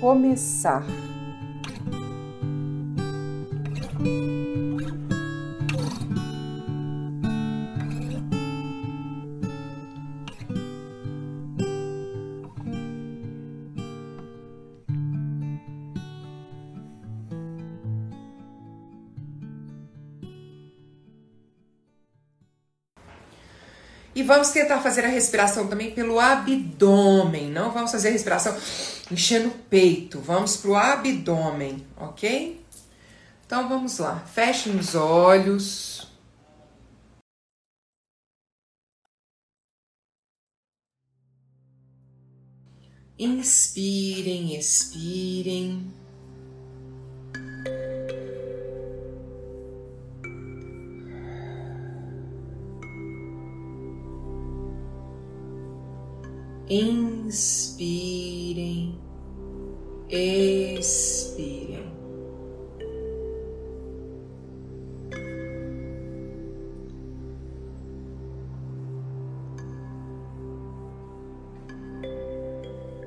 começar. E vamos tentar fazer a respiração também pelo abdômen. Não vamos fazer a respiração enchendo o peito. Vamos para o abdômen, ok? Então vamos lá. Fechem os olhos. Inspirem, expirem. Inspirem, expirem.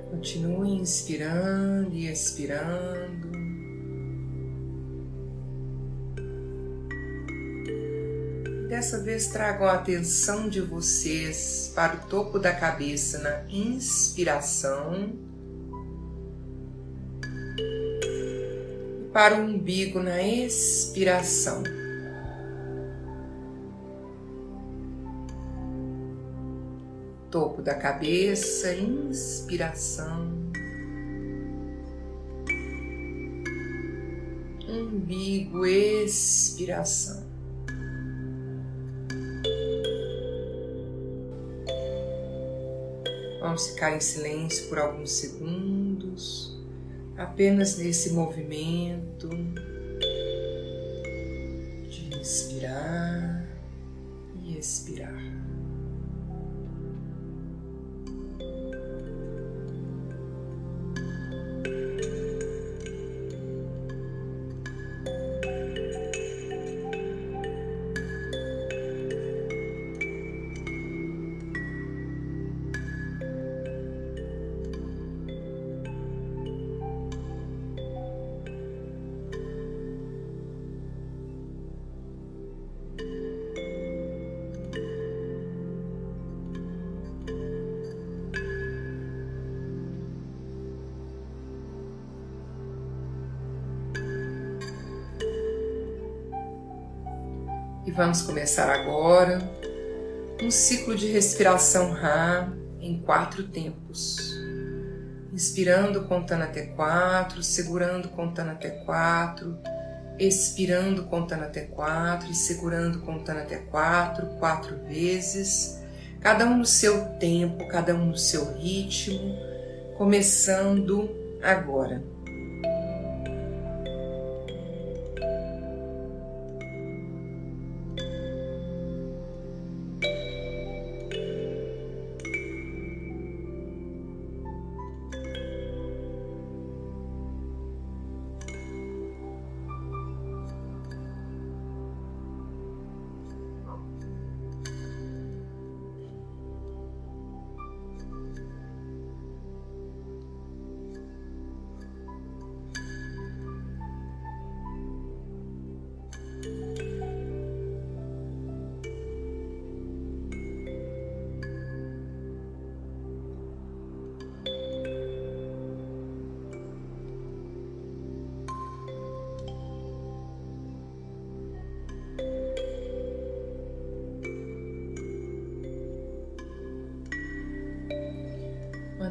Continue inspirando e expirando. Dessa vez tragam a atenção de vocês para o topo da cabeça na inspiração para o umbigo na expiração. Topo da cabeça, inspiração. Umbigo, expiração. Vamos ficar em silêncio por alguns segundos, apenas nesse movimento de inspirar e expirar. E vamos começar agora um ciclo de respiração Ra em quatro tempos. Inspirando, contando até quatro, segurando, contando até quatro, expirando, contando até quatro e segurando, contando até quatro, quatro vezes, cada um no seu tempo, cada um no seu ritmo, começando agora.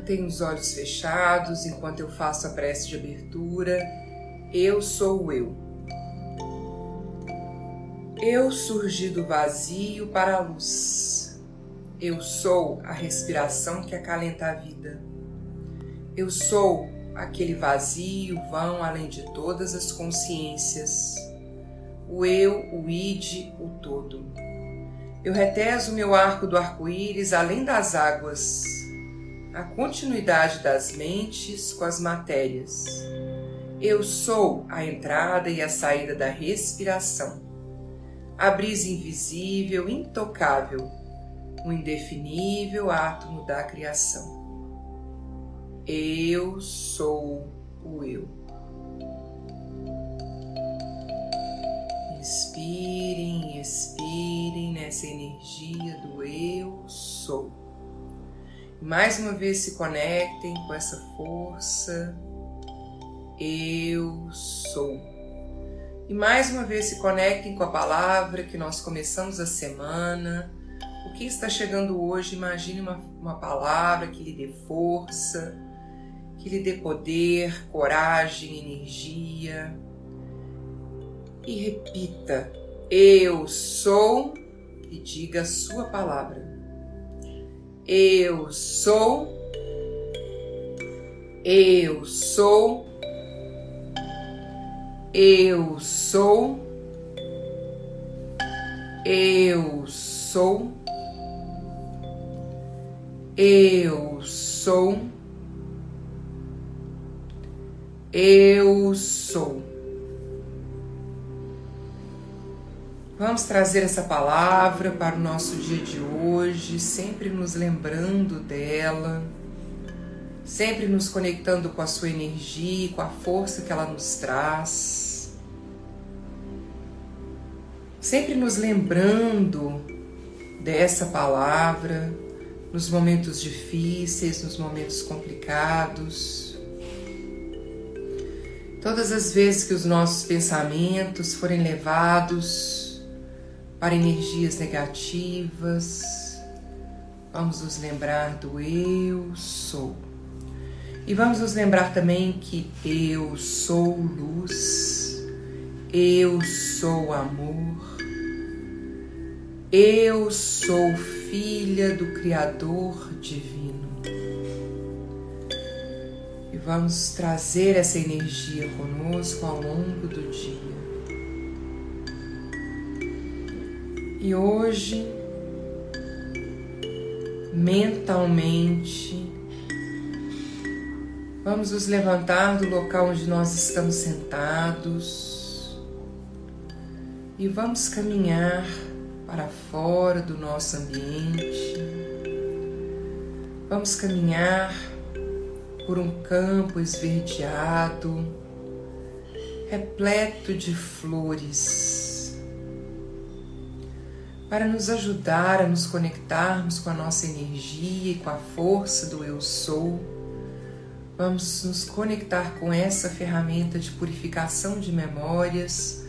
Mantenha os olhos fechados enquanto eu faço a prece de abertura. Eu sou eu. Eu surgi do vazio para a luz. Eu sou a respiração que acalenta a vida. Eu sou aquele vazio vão além de todas as consciências. O eu, o id, o todo. Eu reteso meu arco do arco-íris além das águas, a continuidade das mentes com as matérias. Eu sou a entrada e a saída da respiração, a brisa invisível, intocável, o indefinível átomo da criação. Eu sou o eu. Inspirem, expirem nessa energia do eu sou. Mais uma vez se conectem com essa força. Eu sou. E mais uma vez se conectem com a palavra que nós começamos a semana. O que está chegando hoje? Imagine uma, uma palavra que lhe dê força, que lhe dê poder, coragem, energia. E repita: Eu sou e diga a sua palavra. Eu sou, eu sou, eu sou, eu sou, eu sou. Eu sou. Vamos trazer essa palavra para o nosso dia de hoje, sempre nos lembrando dela, sempre nos conectando com a sua energia com a força que ela nos traz. Sempre nos lembrando dessa palavra nos momentos difíceis, nos momentos complicados Todas as vezes que os nossos pensamentos forem levados para energias negativas, vamos nos lembrar do eu sou. E vamos nos lembrar também que eu sou luz, eu sou amor, eu sou filha do Criador Divino. Vamos trazer essa energia conosco ao longo do dia. E hoje, mentalmente, vamos nos levantar do local onde nós estamos sentados e vamos caminhar para fora do nosso ambiente. Vamos caminhar por um campo esverdeado, repleto de flores, para nos ajudar a nos conectarmos com a nossa energia e com a força do Eu Sou. Vamos nos conectar com essa ferramenta de purificação de memórias,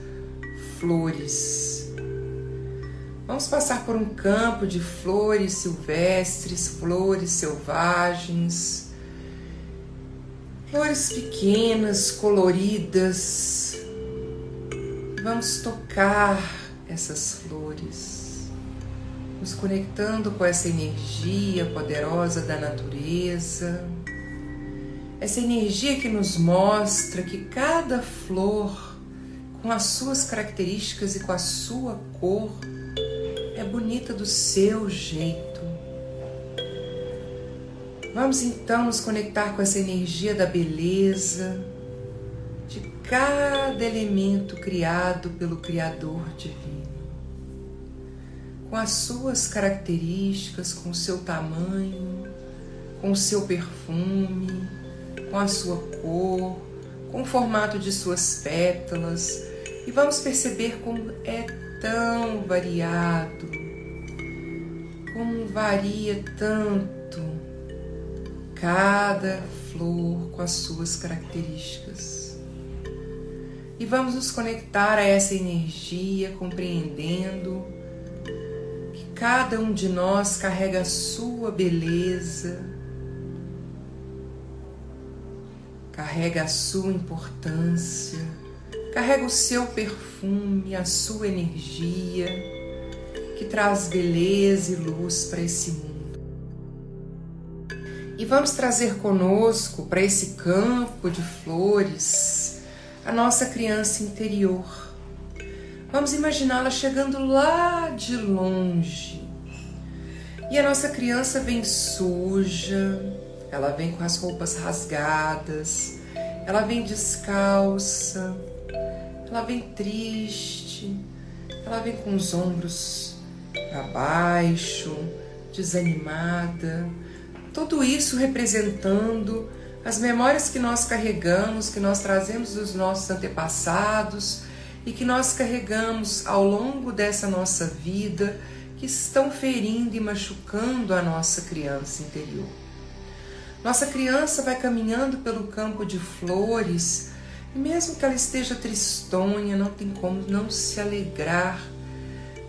flores. Vamos passar por um campo de flores silvestres, flores selvagens Flores pequenas, coloridas. Vamos tocar essas flores, nos conectando com essa energia poderosa da natureza. Essa energia que nos mostra que cada flor, com as suas características e com a sua cor, é bonita do seu jeito Vamos então nos conectar com essa energia da beleza de cada elemento criado pelo Criador Divino, com as suas características, com o seu tamanho, com o seu perfume, com a sua cor, com o formato de suas pétalas, e vamos perceber como é tão variado, como varia tanto cada flor com as suas características. E vamos nos conectar a essa energia, compreendendo cada um de nós carrega a sua beleza, carrega a sua importância, carrega o seu perfume, a sua energia, que traz beleza e luz para esse mundo. E vamos trazer conosco para esse campo de flores a nossa criança interior. Vamos imaginá-la chegando lá de longe. E a nossa criança vem suja, ela vem com as roupas rasgadas, ela vem descalça, ela vem triste, ela vem com os ombros para baixo, desanimada. Tudo isso representando as memórias que nós carregamos, que nós trazemos dos nossos antepassados e que nós carregamos ao longo dessa nossa vida, que estão ferindo e machucando a nossa criança interior. Nossa criança vai caminhando pelo campo de flores e, mesmo que ela esteja tristonha, não tem como não se alegrar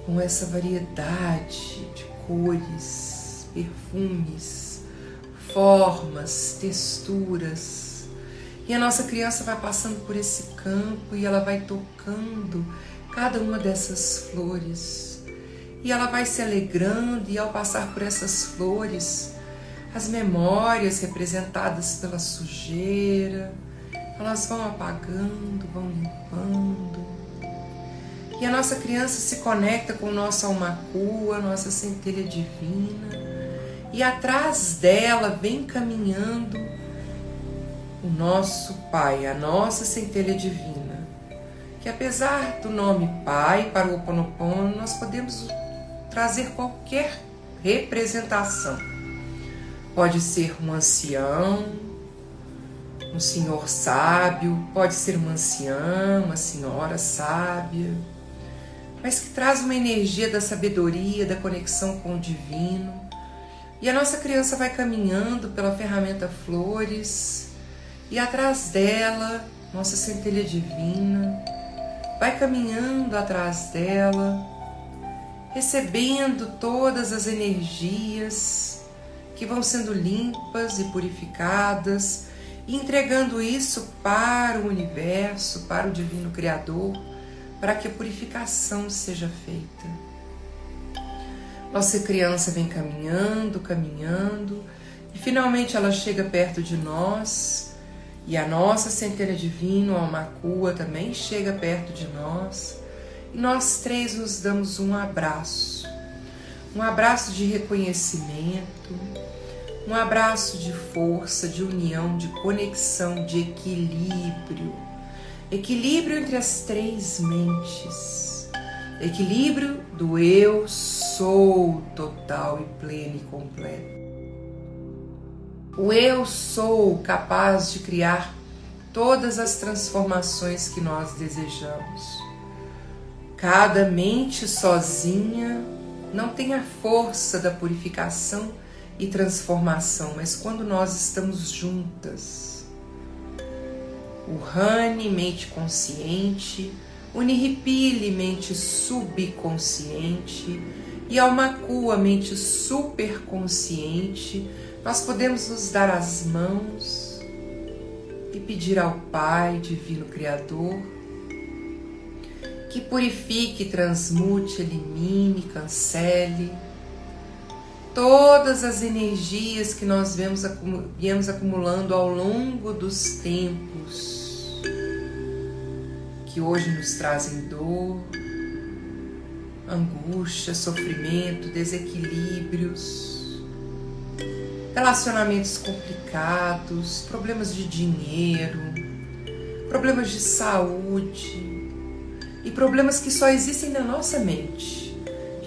com essa variedade de cores, perfumes, formas, texturas. E a nossa criança vai passando por esse campo e ela vai tocando cada uma dessas flores. E ela vai se alegrando, e ao passar por essas flores, as memórias representadas pela sujeira, elas vão apagando, vão limpando. E a nossa criança se conecta com o nosso almacu, nossa centelha divina, e atrás dela vem caminhando o nosso Pai, a nossa centelha divina, que apesar do nome Pai para o Oponopono, nós podemos trazer qualquer representação Pode ser um ancião, um senhor sábio, pode ser uma anciã, uma senhora sábia, mas que traz uma energia da sabedoria, da conexão com o divino. E a nossa criança vai caminhando pela ferramenta flores e atrás dela, nossa centelha divina, vai caminhando atrás dela, recebendo todas as energias que vão sendo limpas e purificadas, e entregando isso para o universo, para o Divino Criador, para que a purificação seja feita. Nossa criança vem caminhando, caminhando, e finalmente ela chega perto de nós, e a nossa centelha divina, a Macua, também chega perto de nós, e nós três nos damos um abraço, um abraço de reconhecimento, um abraço de força, de união, de conexão, de equilíbrio. Equilíbrio entre as três mentes. Equilíbrio do eu sou total e pleno e completo. O eu sou capaz de criar todas as transformações que nós desejamos. Cada mente sozinha não tem a força da purificação e transformação, mas quando nós estamos juntas, o Rani, mente consciente, o Nihipili, mente subconsciente, e a a mente superconsciente, nós podemos nos dar as mãos e pedir ao Pai, Divino Criador, que purifique, transmute, elimine, cancele todas as energias que nós vemos, viemos acumulando ao longo dos tempos, que hoje nos trazem dor, angústia, sofrimento, desequilíbrios, relacionamentos complicados, problemas de dinheiro, problemas de saúde e problemas que só existem na nossa mente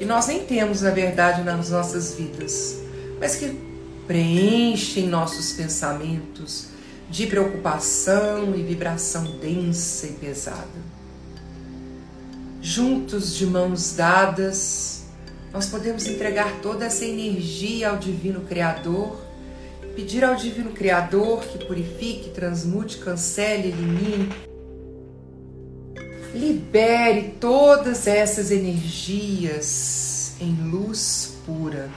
que nós nem temos, na verdade, nas nossas vidas, mas que preenchem nossos pensamentos de preocupação e vibração densa e pesada. Juntos, de mãos dadas, nós podemos entregar toda essa energia ao Divino Criador, pedir ao Divino Criador que purifique, transmute, cancele, elimine Libere todas essas energias em luz pura.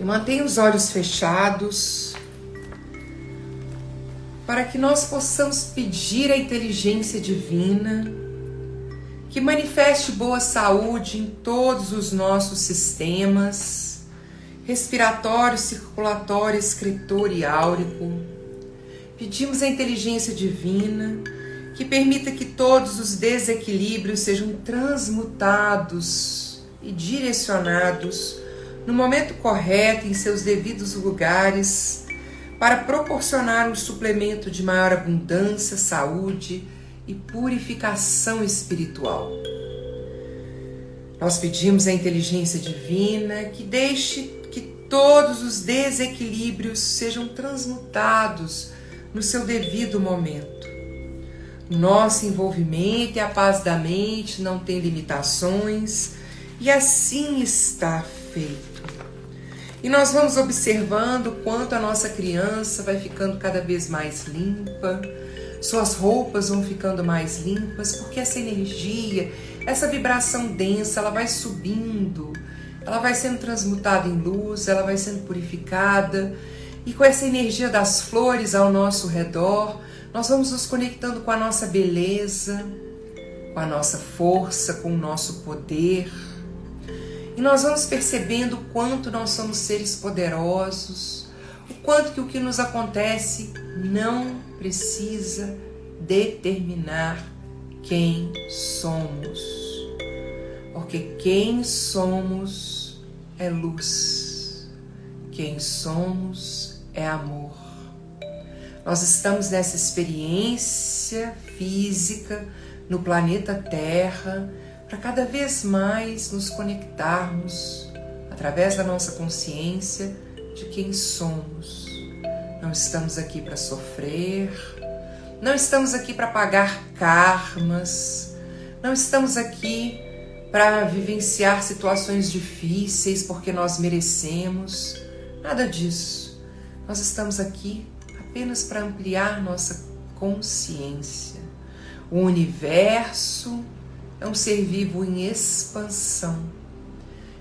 E mantenha os olhos fechados. para que nós possamos pedir à inteligência divina que manifeste boa saúde em todos os nossos sistemas respiratório, circulatório, excretor e áurico. Pedimos à inteligência divina que permita que todos os desequilíbrios sejam transmutados e direcionados no momento correto, em seus devidos lugares, para proporcionar um suplemento de maior abundância, saúde e purificação espiritual. Nós pedimos à inteligência divina que deixe que todos os desequilíbrios sejam transmutados no seu devido momento. Nosso envolvimento e a paz da mente não tem limitações e assim está feito. E nós vamos observando quanto a nossa criança vai ficando cada vez mais limpa, suas roupas vão ficando mais limpas, porque essa energia, essa vibração densa, ela vai subindo, ela vai sendo transmutada em luz, ela vai sendo purificada, e com essa energia das flores ao nosso redor, nós vamos nos conectando com a nossa beleza, com a nossa força, com o nosso poder. E nós vamos percebendo o quanto nós somos seres poderosos, o quanto que o que nos acontece não precisa determinar quem somos. Porque quem somos é luz. Quem somos é amor. Nós estamos nessa experiência física no planeta Terra para cada vez mais nos conectarmos através da nossa consciência de quem somos não estamos aqui para sofrer, não estamos aqui para pagar karmas, não estamos aqui para vivenciar situações difíceis porque nós merecemos, nada disso. Nós estamos aqui apenas para ampliar nossa consciência. O universo é um ser vivo em expansão.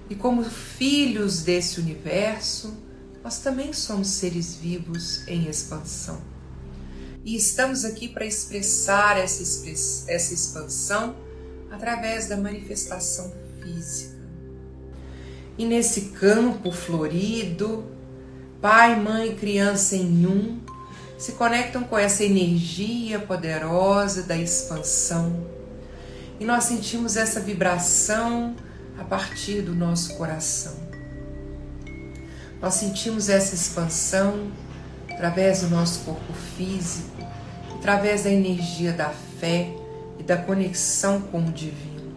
E como filhos desse universo, nós também somos seres vivos em expansão. E estamos aqui para expressar essa, essa expansão através da manifestação física. E nesse campo florido, pai, mãe, criança em um se conectam com essa energia poderosa da expansão. E nós sentimos essa vibração a partir do nosso coração. Nós sentimos essa expansão através do nosso corpo físico, através da energia da fé e da conexão com o divino.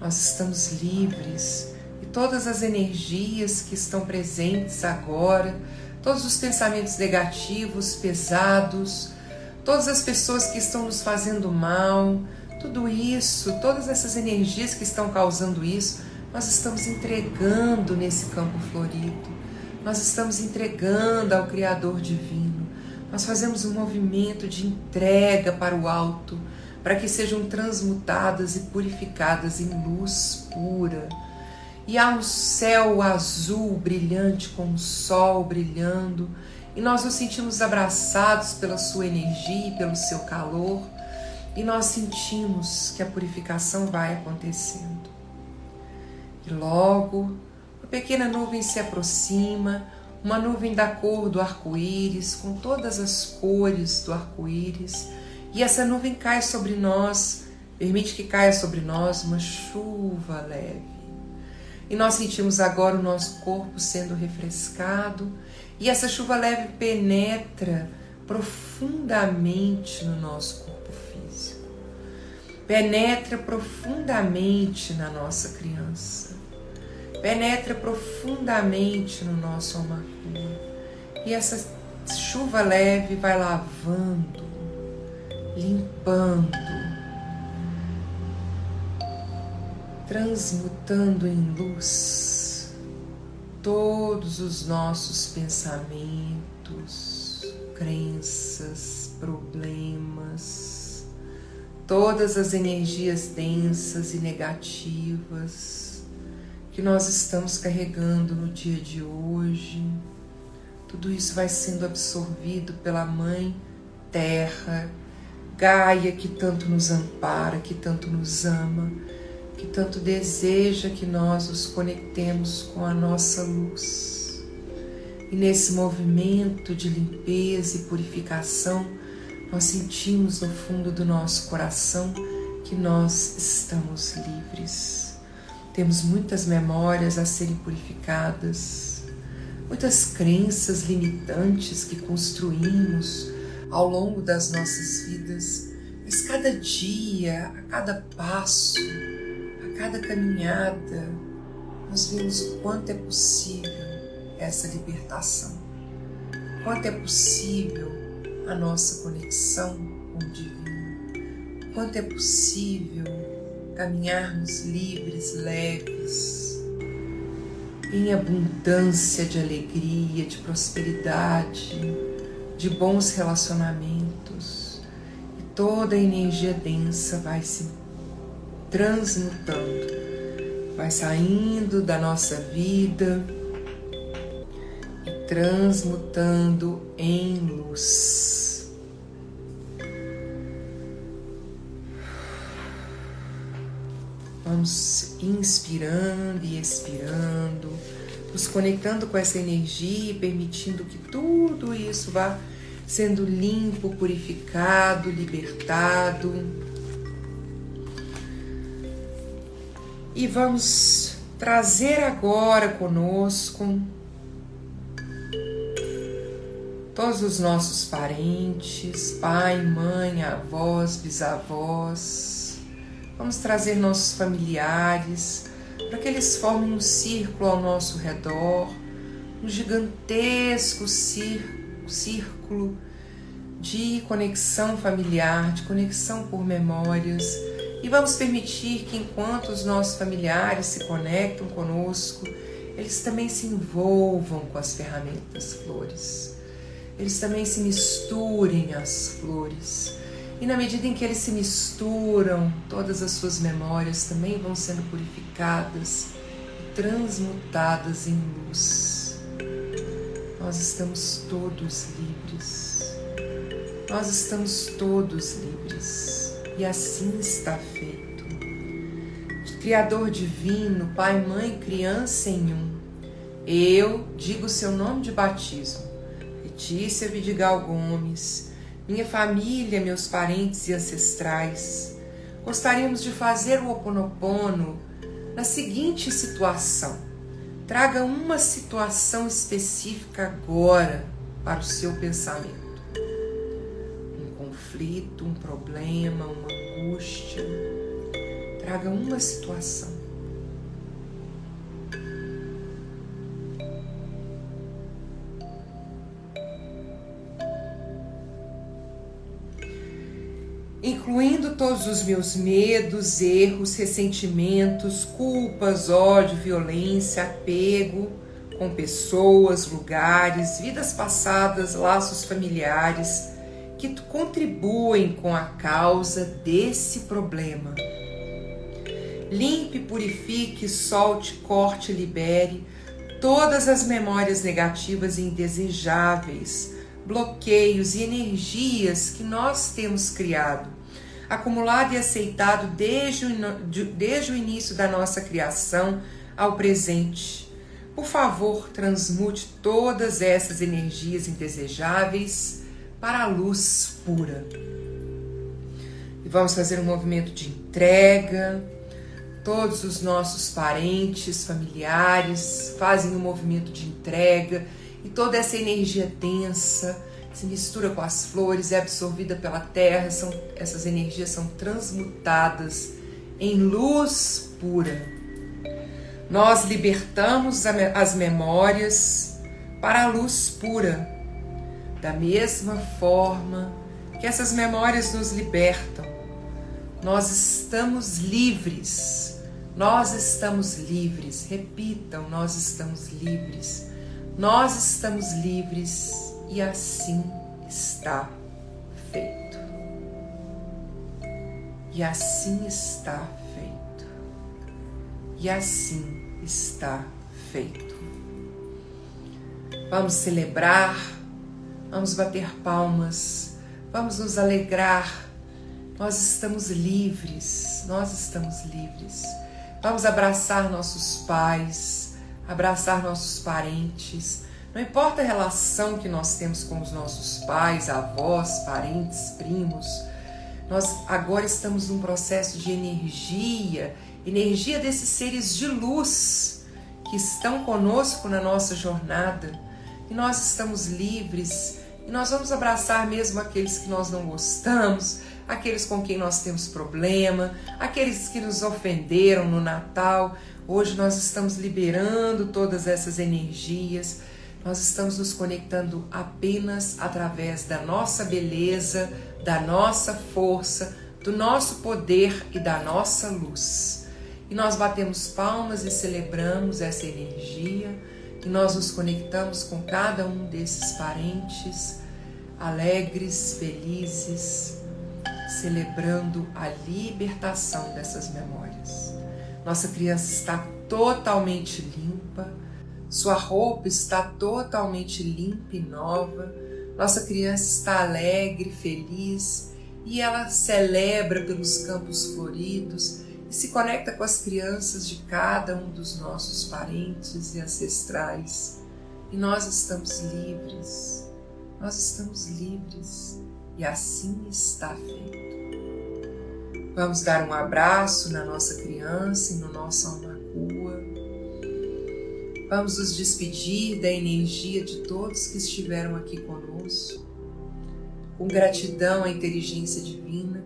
Nós estamos livres e todas as energias que estão presentes agora, todos os pensamentos negativos, pesados, todas as pessoas que estão nos fazendo mal, tudo isso, todas essas energias que estão causando isso, nós estamos entregando nesse campo florido nós estamos entregando ao Criador Divino. Nós fazemos um movimento de entrega para o alto, para que sejam transmutadas e purificadas em luz pura. E há um céu azul brilhante com o sol brilhando, e nós nos sentimos abraçados pela sua energia e pelo seu calor, e nós sentimos que a purificação vai acontecendo. E logo pequena nuvem se aproxima, uma nuvem da cor do arco-íris, com todas as cores do arco-íris, e essa nuvem cai sobre nós, permite que caia sobre nós uma chuva leve. E nós sentimos agora o nosso corpo sendo refrescado, e essa chuva leve penetra profundamente no nosso corpo físico, penetra profundamente na nossa criança penetra profundamente no nosso amargura. E essa chuva leve vai lavando, limpando, transmutando em luz todos os nossos pensamentos, crenças, problemas, todas as energias densas e negativas que nós estamos carregando no dia de hoje. Tudo isso vai sendo absorvido pela Mãe Terra, Gaia que tanto nos ampara, que tanto nos ama, que tanto deseja que nós nos conectemos com a nossa luz. E nesse movimento de limpeza e purificação, nós sentimos no fundo do nosso coração que nós estamos livres. Temos muitas memórias a serem purificadas, muitas crenças limitantes que construímos ao longo das nossas vidas, mas cada dia, a cada passo, a cada caminhada, nós vemos o quanto é possível essa libertação, quanto é possível a nossa conexão com o divino, quanto é possível caminharmos livres, leves, em abundância de alegria, de prosperidade de bons relacionamentos e toda a energia densa vai se transmutando, vai saindo da nossa vida e transmutando em luz. Vamos inspirando e expirando, nos conectando com essa energia e permitindo que tudo isso vá sendo limpo, purificado, libertado. E vamos trazer agora conosco todos os nossos parentes, pai, mãe, avós, bisavós. Vamos trazer nossos familiares para que eles formem um círculo ao nosso redor, um gigantesco círculo de conexão familiar, de conexão por memórias. E vamos permitir que, enquanto os nossos familiares se conectam conosco, eles também se envolvam com as ferramentas flores. Eles também se misturem às flores. E na medida em que eles se misturam, todas as suas memórias também vão sendo purificadas e transmutadas em luz nós estamos todos livres. Nós estamos todos livres. E assim está feito. Criador divino, Pai, Mãe, Criança em um. Eu digo seu nome de batismo. Letícia Vidigal Gomes, minha família, meus parentes e ancestrais. Gostaríamos de fazer o Oponopono na seguinte situação Traga uma situação específica agora para o seu pensamento. Um conflito, um problema, uma angústia. Traga uma situação. Incluindo todos os meus medos, erros, ressentimentos, culpas, ódio, violência, apego com pessoas, lugares, vidas passadas, laços familiares que contribuem com a causa desse problema. Limpe, purifique, solte, corte, libere todas as memórias negativas e indesejáveis, bloqueios e energias que nós temos criado acumulado e aceitado desde o, desde o início da nossa criação ao presente. Por favor, transmute todas essas energias indesejáveis para a luz pura. E vamos fazer um movimento de entrega. Todos os nossos parentes, familiares fazem um movimento de entrega e toda essa energia densa se mistura com as flores, é absorvida pela terra, são, essas energias são transmutadas em luz pura. Nós libertamos as memórias para a luz pura, da mesma forma que essas memórias nos libertam. Nós estamos livres, nós estamos livres. Repitam: nós estamos livres, nós estamos livres e assim está feito. E assim está feito. E assim está feito. Vamos celebrar, vamos bater palmas, Vamos nos alegrar. Nós estamos livres, nós estamos livres. Vamos abraçar nossos pais, abraçar nossos parentes. Não importa a relação que nós temos com os nossos pais, avós, parentes, primos, nós agora estamos num processo de energia, energia desses seres de luz que estão conosco na nossa jornada. E nós estamos livres e nós vamos abraçar mesmo aqueles que nós não gostamos, aqueles com quem nós temos problema, aqueles que nos ofenderam no Natal. Hoje nós estamos liberando todas essas energias. Nós estamos nos conectando apenas através da nossa beleza, da nossa força, do nosso poder e da nossa luz. E nós batemos palmas e celebramos essa energia, e nós nos conectamos com cada um desses parentes, alegres, felizes, celebrando a libertação dessas memórias. Nossa criança está totalmente limpa, sua roupa está totalmente limpa e nova. Nossa criança está alegre, feliz. E ela celebra pelos campos floridos e se conecta com as crianças de cada um dos nossos parentes e ancestrais. E nós estamos livres, nós estamos livres. E assim está feito. Vamos dar um abraço na nossa criança e no nosso alma Vamos nos despedir da energia de todos que estiveram aqui conosco, com gratidão à inteligência divina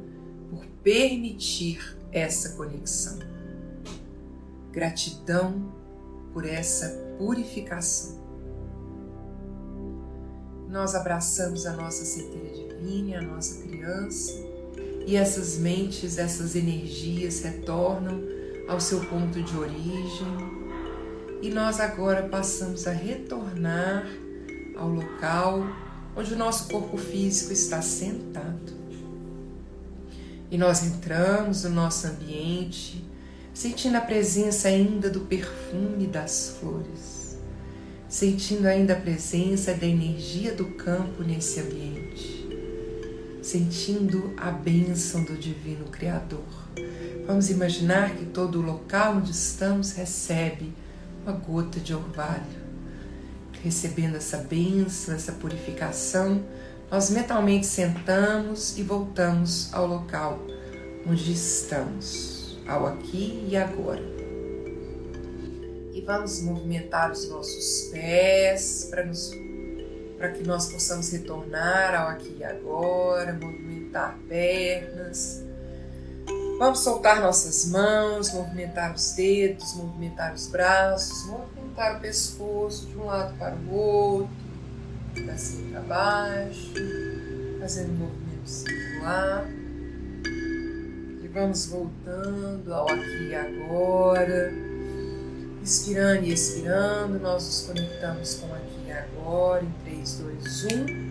por permitir essa conexão. Gratidão por essa purificação. Nós abraçamos a nossa centelha divina, a nossa criança, e essas mentes, essas energias retornam ao seu ponto de origem, e nós agora passamos a retornar ao local onde o nosso corpo físico está sentado. E nós entramos no nosso ambiente, sentindo a presença ainda do perfume das flores, sentindo ainda a presença da energia do campo nesse ambiente, sentindo a bênção do Divino Criador. Vamos imaginar que todo o local onde estamos recebe uma gota de orvalho. Recebendo essa bênção, essa purificação, nós mentalmente sentamos e voltamos ao local onde estamos, ao aqui e agora. E vamos movimentar os nossos pés para que nós possamos retornar ao aqui e agora, movimentar pernas, Vamos soltar nossas mãos, movimentar os dedos, movimentar os braços, movimentar o pescoço de um lado para o outro, para cima para baixo, fazendo um movimento circular. E vamos voltando ao aqui e agora. Inspirando e expirando, nós nos conectamos com aqui e agora em 3, 2, 1.